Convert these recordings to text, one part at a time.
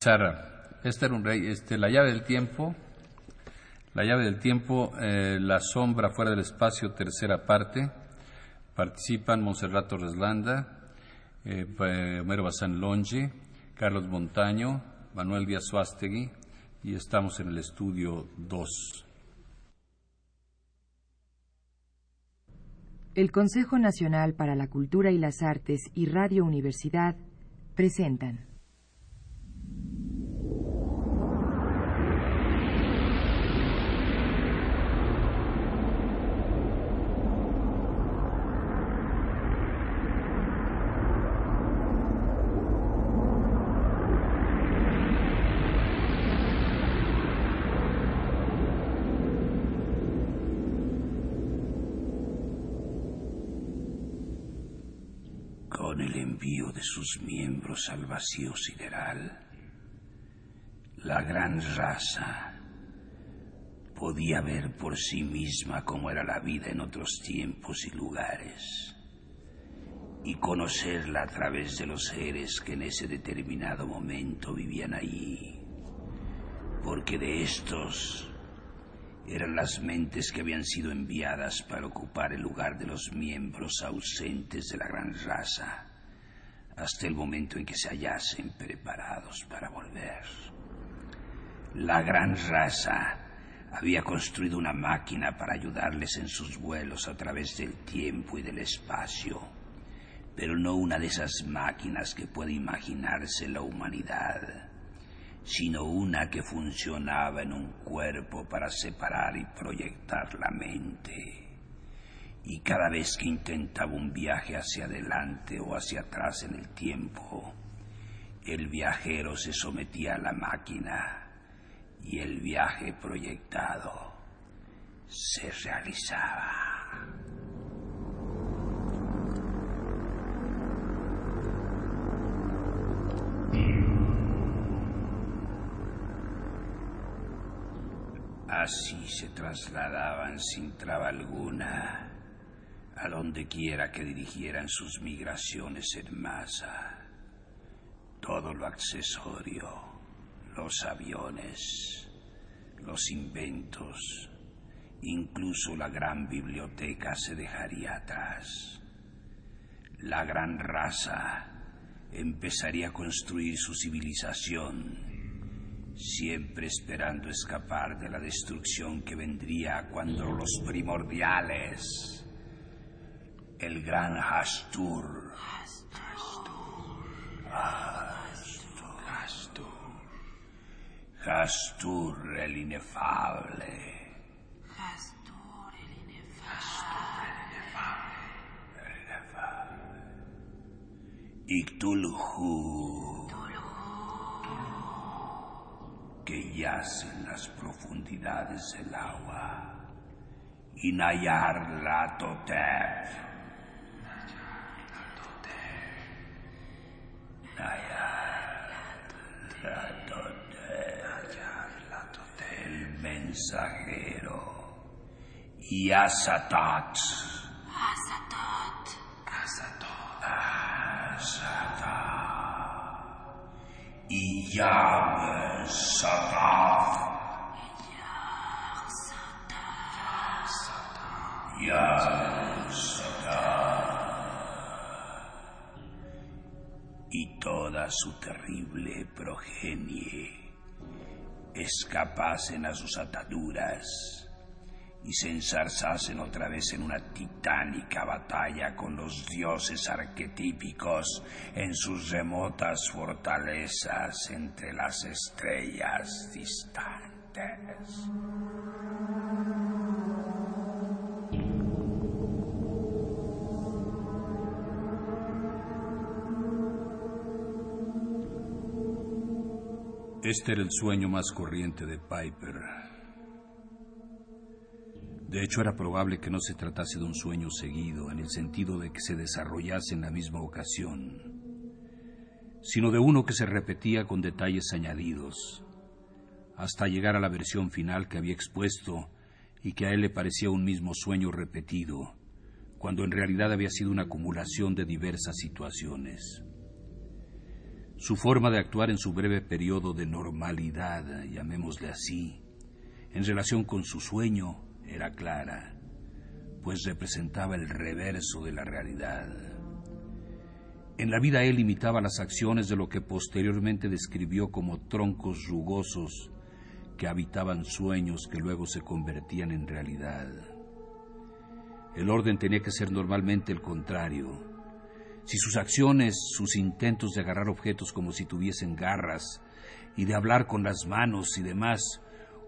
Este era un rey, este, la llave del tiempo, la llave del tiempo, eh, la sombra fuera del espacio, tercera parte, participan Monserrato Reslanda, eh, Homero Bazán Longe, Carlos Montaño, Manuel Díaz Suástegui, y estamos en el estudio 2. El Consejo Nacional para la Cultura y las Artes y Radio Universidad presentan. Sus miembros al vacío sideral. La gran raza podía ver por sí misma cómo era la vida en otros tiempos y lugares y conocerla a través de los seres que en ese determinado momento vivían allí, porque de estos eran las mentes que habían sido enviadas para ocupar el lugar de los miembros ausentes de la gran raza hasta el momento en que se hallasen preparados para volver. La gran raza había construido una máquina para ayudarles en sus vuelos a través del tiempo y del espacio, pero no una de esas máquinas que puede imaginarse la humanidad, sino una que funcionaba en un cuerpo para separar y proyectar la mente y cada vez que intentaba un viaje hacia adelante o hacia atrás en el tiempo, el viajero se sometía a la máquina y el viaje proyectado se realizaba. Así se trasladaban sin traba alguna a donde quiera que dirigieran sus migraciones en masa. Todo lo accesorio, los aviones, los inventos, incluso la gran biblioteca se dejaría atrás. La gran raza empezaría a construir su civilización, siempre esperando escapar de la destrucción que vendría cuando los primordiales el gran Hastur. Hastur. Hastur. el inefable. Hastur el inefable. El inefable. Ictulhu. Que yace en las profundidades del agua. Inayar la Totep mensajero y Azatot. Asatot Asatot Azatot. Y Yahweh su terrible progenie escapasen a sus ataduras y se ensarzasen otra vez en una titánica batalla con los dioses arquetípicos en sus remotas fortalezas entre las estrellas distantes. Este era el sueño más corriente de Piper. De hecho, era probable que no se tratase de un sueño seguido, en el sentido de que se desarrollase en la misma ocasión, sino de uno que se repetía con detalles añadidos, hasta llegar a la versión final que había expuesto y que a él le parecía un mismo sueño repetido, cuando en realidad había sido una acumulación de diversas situaciones. Su forma de actuar en su breve periodo de normalidad, llamémosle así, en relación con su sueño, era clara, pues representaba el reverso de la realidad. En la vida él imitaba las acciones de lo que posteriormente describió como troncos rugosos que habitaban sueños que luego se convertían en realidad. El orden tenía que ser normalmente el contrario. Si sus acciones, sus intentos de agarrar objetos como si tuviesen garras y de hablar con las manos y demás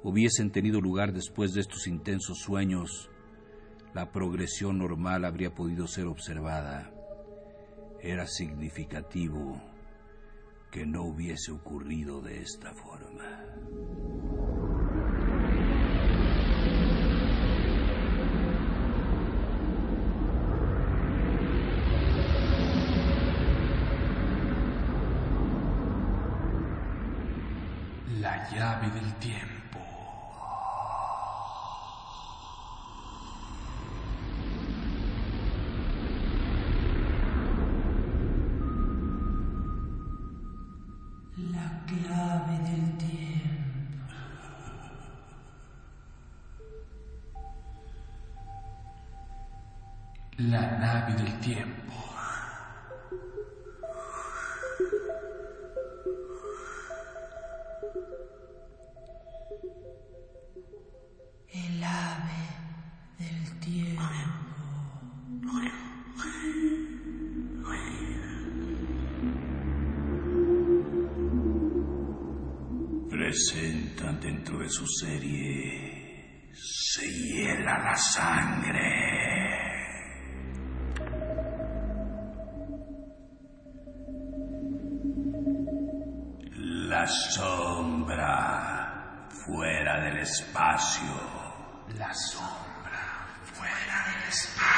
hubiesen tenido lugar después de estos intensos sueños, la progresión normal habría podido ser observada. Era significativo que no hubiese ocurrido de esta forma. La llave del tiempo. La clave del tiempo. La nave del tiempo. Su serie Se hiela la sangre. La sombra fuera del espacio. La sombra fuera del espacio.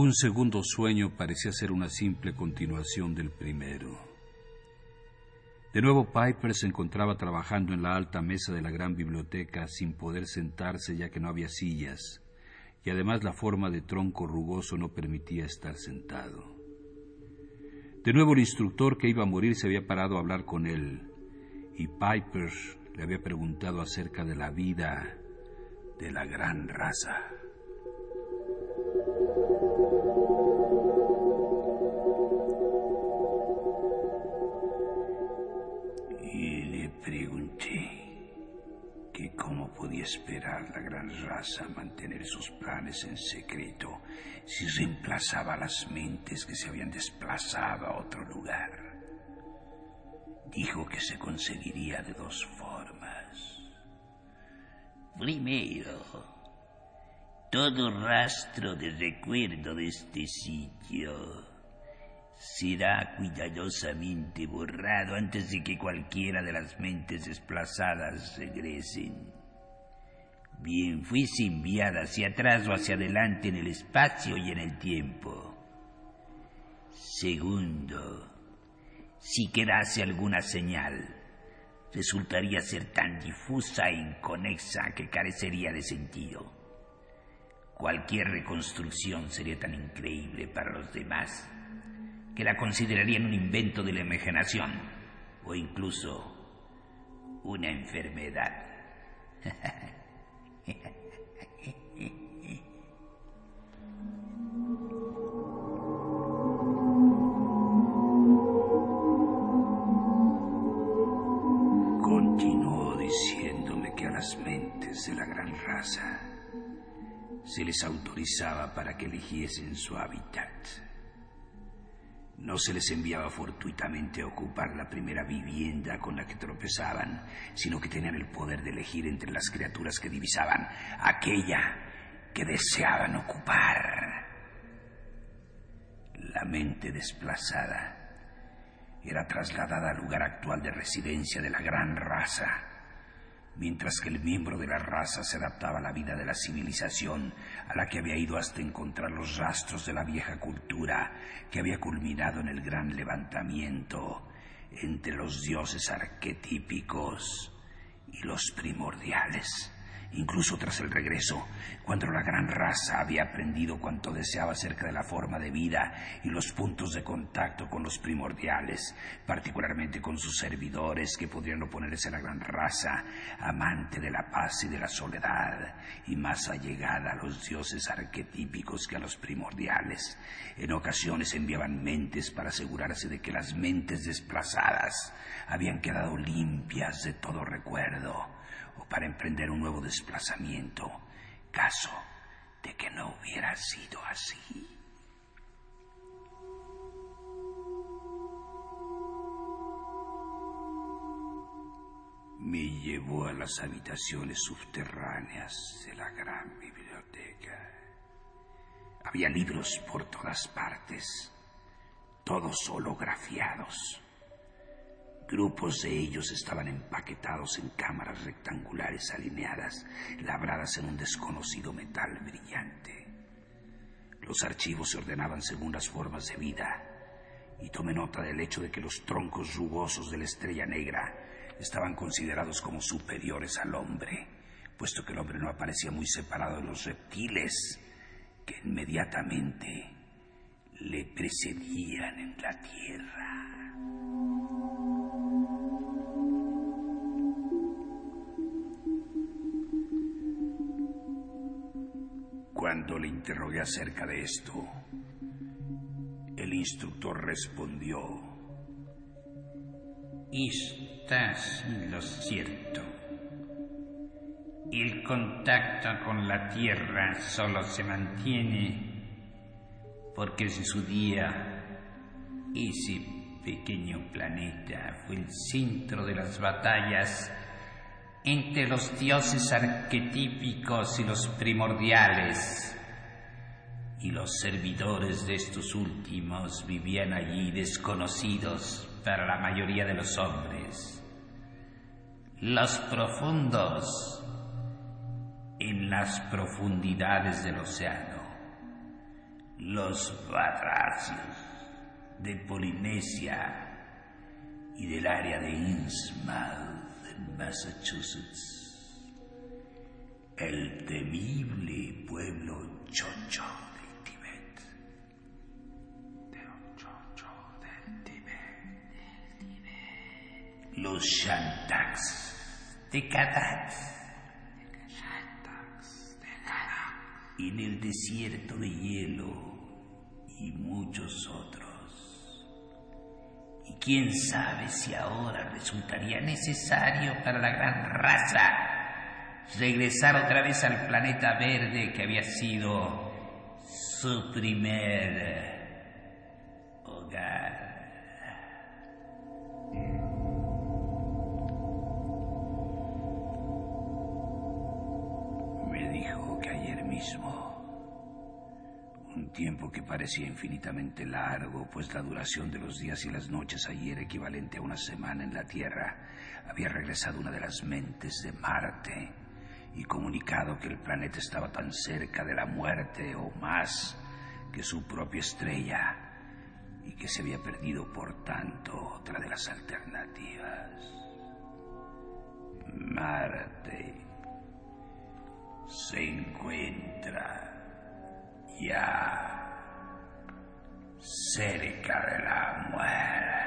Un segundo sueño parecía ser una simple continuación del primero. De nuevo Piper se encontraba trabajando en la alta mesa de la gran biblioteca sin poder sentarse ya que no había sillas, y además la forma de tronco rugoso no permitía estar sentado. De nuevo el instructor que iba a morir se había parado a hablar con él, y Piper le había preguntado acerca de la vida de la gran raza. Raza mantener sus planes en secreto si reemplazaba las mentes que se habían desplazado a otro lugar. Dijo que se conseguiría de dos formas. Primero, todo rastro de recuerdo de este sitio será cuidadosamente borrado antes de que cualquiera de las mentes desplazadas regresen. Bien fuese enviada hacia atrás o hacia adelante en el espacio y en el tiempo. Segundo, si quedase alguna señal, resultaría ser tan difusa e inconexa que carecería de sentido. Cualquier reconstrucción sería tan increíble para los demás que la considerarían un invento de la imaginación o incluso una enfermedad. Continuó diciéndome que a las mentes de la gran raza se les autorizaba para que eligiesen su hábitat. No se les enviaba fortuitamente a ocupar la primera vivienda con la que tropezaban, sino que tenían el poder de elegir entre las criaturas que divisaban aquella que deseaban ocupar. La mente desplazada era trasladada al lugar actual de residencia de la gran raza mientras que el miembro de la raza se adaptaba a la vida de la civilización a la que había ido hasta encontrar los rastros de la vieja cultura que había culminado en el gran levantamiento entre los dioses arquetípicos y los primordiales. Incluso tras el regreso, cuando la gran raza había aprendido cuanto deseaba acerca de la forma de vida y los puntos de contacto con los primordiales, particularmente con sus servidores que podrían oponerse a la gran raza, amante de la paz y de la soledad, y más allegada a los dioses arquetípicos que a los primordiales. En ocasiones enviaban mentes para asegurarse de que las mentes desplazadas habían quedado limpias de todo recuerdo o para emprender un nuevo desplazamiento, caso de que no hubiera sido así. Me llevó a las habitaciones subterráneas de la gran biblioteca. Había libros por todas partes, todos holografiados. Grupos de ellos estaban empaquetados en cámaras rectangulares alineadas, labradas en un desconocido metal brillante. Los archivos se ordenaban según las formas de vida, y tomé nota del hecho de que los troncos rugosos de la estrella negra estaban considerados como superiores al hombre, puesto que el hombre no aparecía muy separado de los reptiles que inmediatamente le precedían en la tierra. Cuando le interrogué acerca de esto, el instructor respondió, Estás en lo cierto. El contacto con la Tierra solo se mantiene porque en su día ese pequeño planeta fue el centro de las batallas entre los dioses arquetípicos y los primordiales. Y los servidores de estos últimos vivían allí desconocidos para la mayoría de los hombres. Los profundos en las profundidades del océano. Los batracios de Polinesia y del área de Innsmouth Massachusetts. El temible pueblo chocho del Tíbet. Los Shantaks de Kadat. En el desierto de hielo y muchos otros. Y quién sabe si ahora resultaría necesario para la gran raza regresar otra vez al planeta verde que había sido su primer hogar. Me dijo que ayer mismo, un tiempo que parecía infinitamente largo, pues la duración de los días y las noches ayer equivalente a una semana en la Tierra, había regresado una de las mentes de Marte y comunicado que el planeta estaba tan cerca de la muerte o más que su propia estrella y que se había perdido por tanto otra de las alternativas. Marte se encuentra ya cerca de la muerte.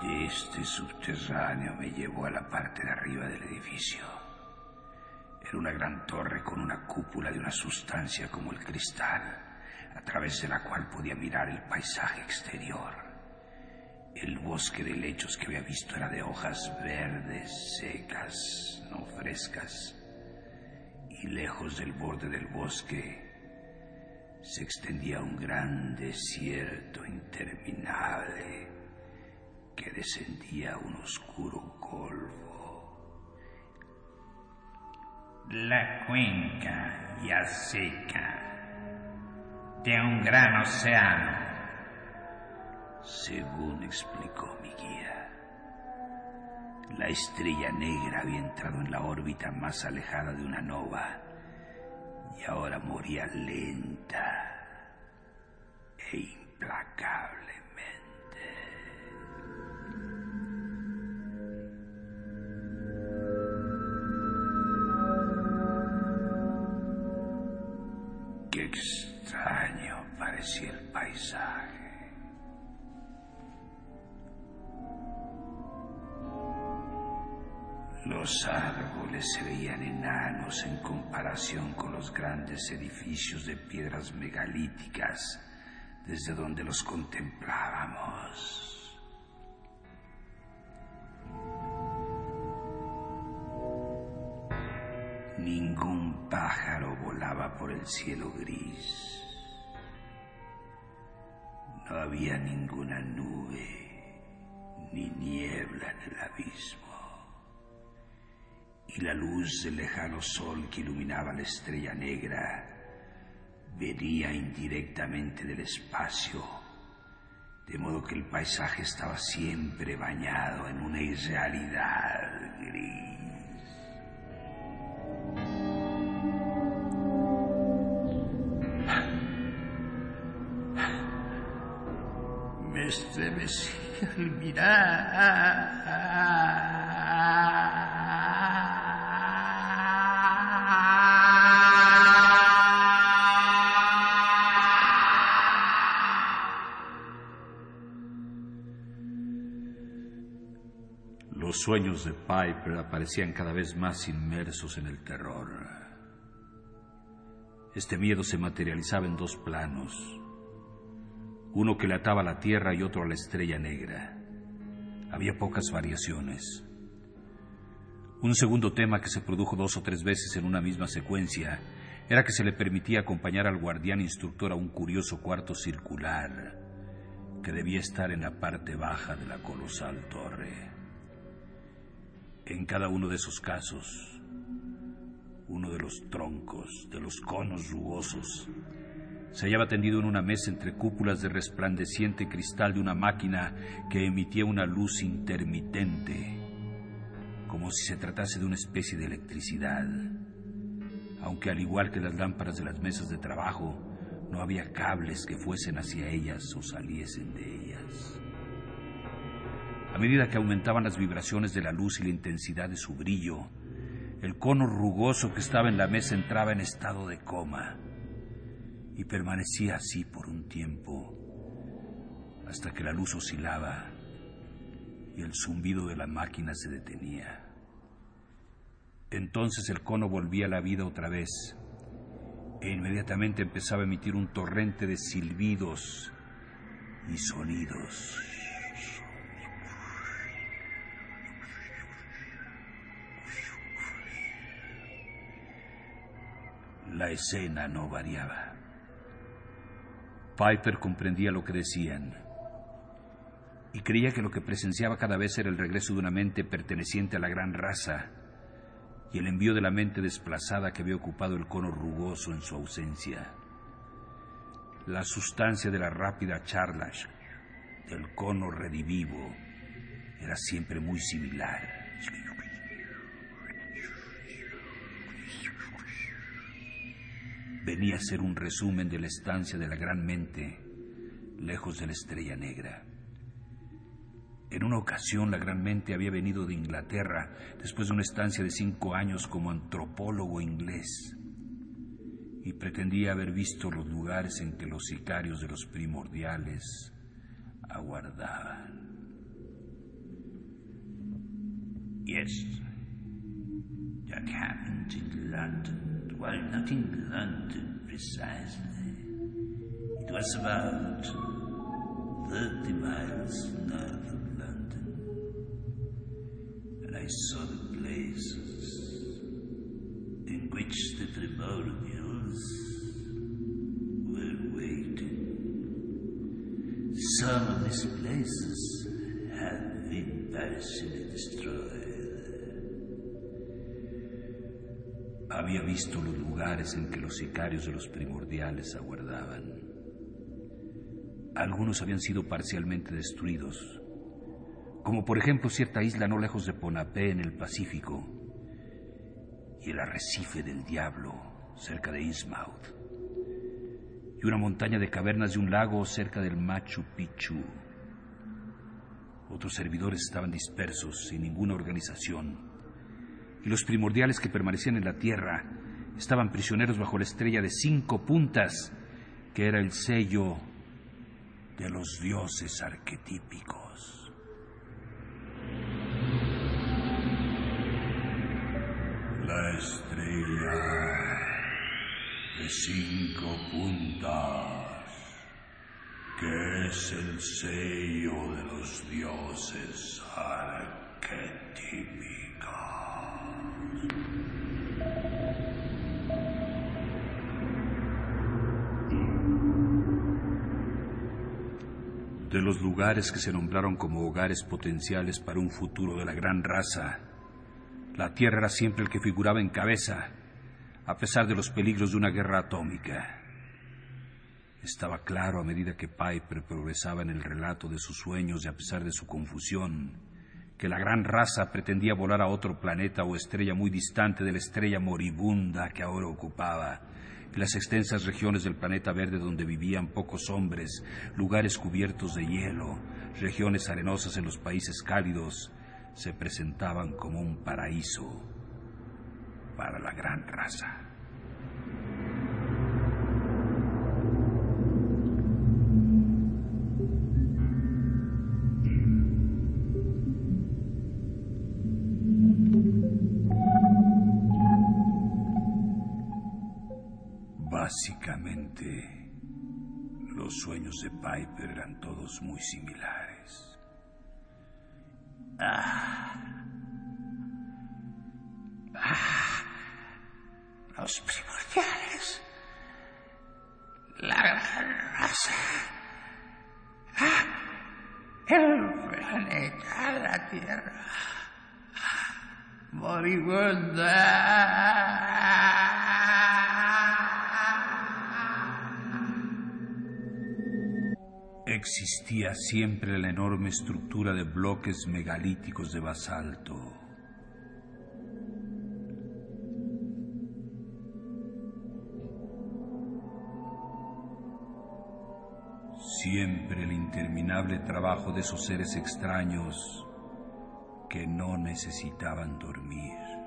De este subterráneo me llevó a la parte de arriba del edificio. Era una gran torre con una cúpula de una sustancia como el cristal, a través de la cual podía mirar el paisaje exterior. El bosque de lechos que había visto era de hojas verdes, secas, no frescas. Y lejos del borde del bosque se extendía un gran desierto interminable que descendía a un oscuro golfo La cuenca ya seca de un gran océano. Según explicó mi guía, la estrella negra había entrado en la órbita más alejada de una nova y ahora moría lenta edificios de piedras megalíticas desde donde los contemplábamos. Ningún pájaro volaba por el cielo gris. No había ninguna nube ni niebla en el abismo. Y la luz del lejano sol que iluminaba la estrella negra venía indirectamente del espacio, de modo que el paisaje estaba siempre bañado en una irrealidad gris. Me estremecí al Sueños de Piper aparecían cada vez más inmersos en el terror. Este miedo se materializaba en dos planos, uno que le ataba a la tierra y otro a la estrella negra. Había pocas variaciones. Un segundo tema que se produjo dos o tres veces en una misma secuencia era que se le permitía acompañar al guardián instructor a un curioso cuarto circular que debía estar en la parte baja de la colosal torre. En cada uno de esos casos, uno de los troncos, de los conos rugosos, se hallaba tendido en una mesa entre cúpulas de resplandeciente cristal de una máquina que emitía una luz intermitente, como si se tratase de una especie de electricidad, aunque al igual que las lámparas de las mesas de trabajo, no había cables que fuesen hacia ellas o saliesen de ellas. Medida que aumentaban las vibraciones de la luz y la intensidad de su brillo, el cono rugoso que estaba en la mesa entraba en estado de coma y permanecía así por un tiempo hasta que la luz oscilaba y el zumbido de la máquina se detenía. Entonces el cono volvía a la vida otra vez e inmediatamente empezaba a emitir un torrente de silbidos y sonidos. La escena no variaba. Piper comprendía lo que decían y creía que lo que presenciaba cada vez era el regreso de una mente perteneciente a la gran raza y el envío de la mente desplazada que había ocupado el cono rugoso en su ausencia. La sustancia de la rápida charla del cono redivivo era siempre muy similar. Venía a ser un resumen de la estancia de la gran mente lejos de la estrella negra. En una ocasión la gran mente había venido de Inglaterra después de una estancia de cinco años como antropólogo inglés y pretendía haber visto los lugares en que los sicarios de los primordiales aguardaban. Yes, that happened in London. Well, not in London precisely. It was about 30 miles north of London. And I saw the places in which the primordials were waiting. Some of these places have been partially destroyed. Había visto los lugares en que los sicarios de los primordiales aguardaban. Algunos habían sido parcialmente destruidos, como por ejemplo cierta isla no lejos de Ponapé en el Pacífico y el arrecife del diablo cerca de Innsmouth y una montaña de cavernas de un lago cerca del Machu Picchu. Otros servidores estaban dispersos, sin ninguna organización, y los primordiales que permanecían en la Tierra estaban prisioneros bajo la estrella de cinco puntas, que era el sello de los dioses arquetípicos. La estrella de cinco puntas, que es el sello de los dioses arquetípicos. De los lugares que se nombraron como hogares potenciales para un futuro de la gran raza, la Tierra era siempre el que figuraba en cabeza, a pesar de los peligros de una guerra atómica. Estaba claro a medida que Piper progresaba en el relato de sus sueños y a pesar de su confusión, que la gran raza pretendía volar a otro planeta o estrella muy distante de la estrella moribunda que ahora ocupaba, y las extensas regiones del planeta verde donde vivían pocos hombres, lugares cubiertos de hielo, regiones arenosas en los países cálidos, se presentaban como un paraíso para la gran raza. Los sueños de Piper eran todos muy similares. Ah. Ah. Los primordiales. La gran raza. Ah. El planeta, la Tierra. Moribunda. Siempre la enorme estructura de bloques megalíticos de basalto. Siempre el interminable trabajo de esos seres extraños que no necesitaban dormir.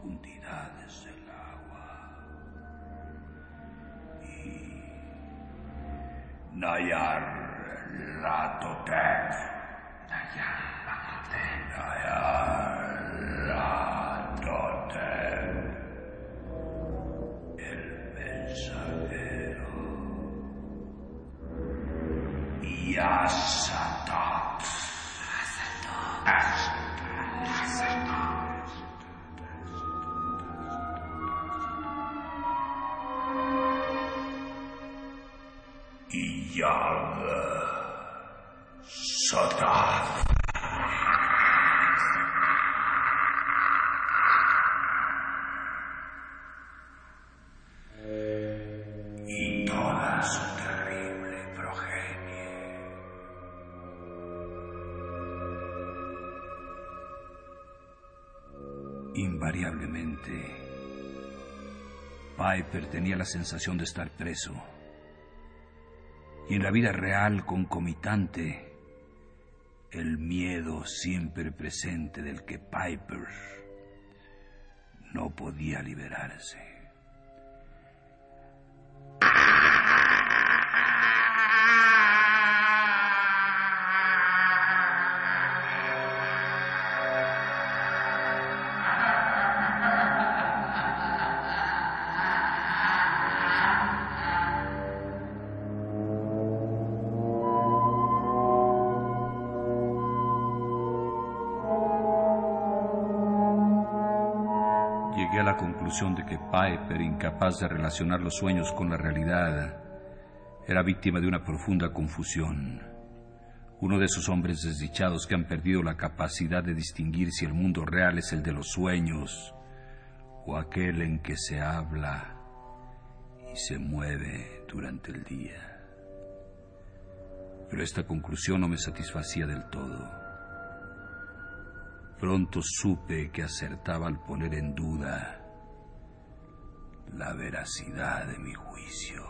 Profundidades del agua. Y Nayar Latotep. Nayar. Nayar Invariablemente, Piper tenía la sensación de estar preso. Y en la vida real concomitante, el miedo siempre presente del que Piper no podía liberarse. Conclusión de que Piper, incapaz de relacionar los sueños con la realidad, era víctima de una profunda confusión. Uno de esos hombres desdichados que han perdido la capacidad de distinguir si el mundo real es el de los sueños o aquel en que se habla y se mueve durante el día. Pero esta conclusión no me satisfacía del todo. Pronto supe que acertaba al poner en duda la veracidad de mi juicio.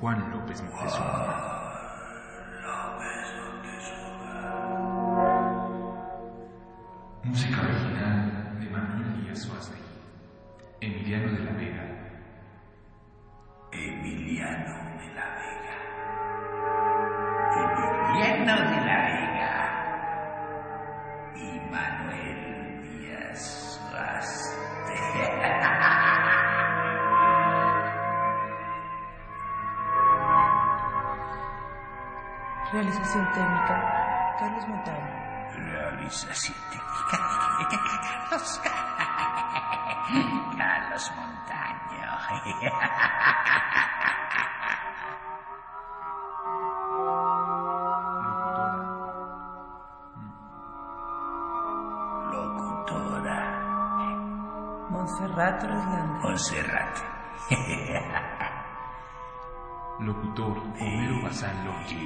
Juan López Moctezuma. Técnica. Carlos, Carlos Montaño. Locutora. Montserrat Roslanda. Monserrat. Locutor Homero Bazán López.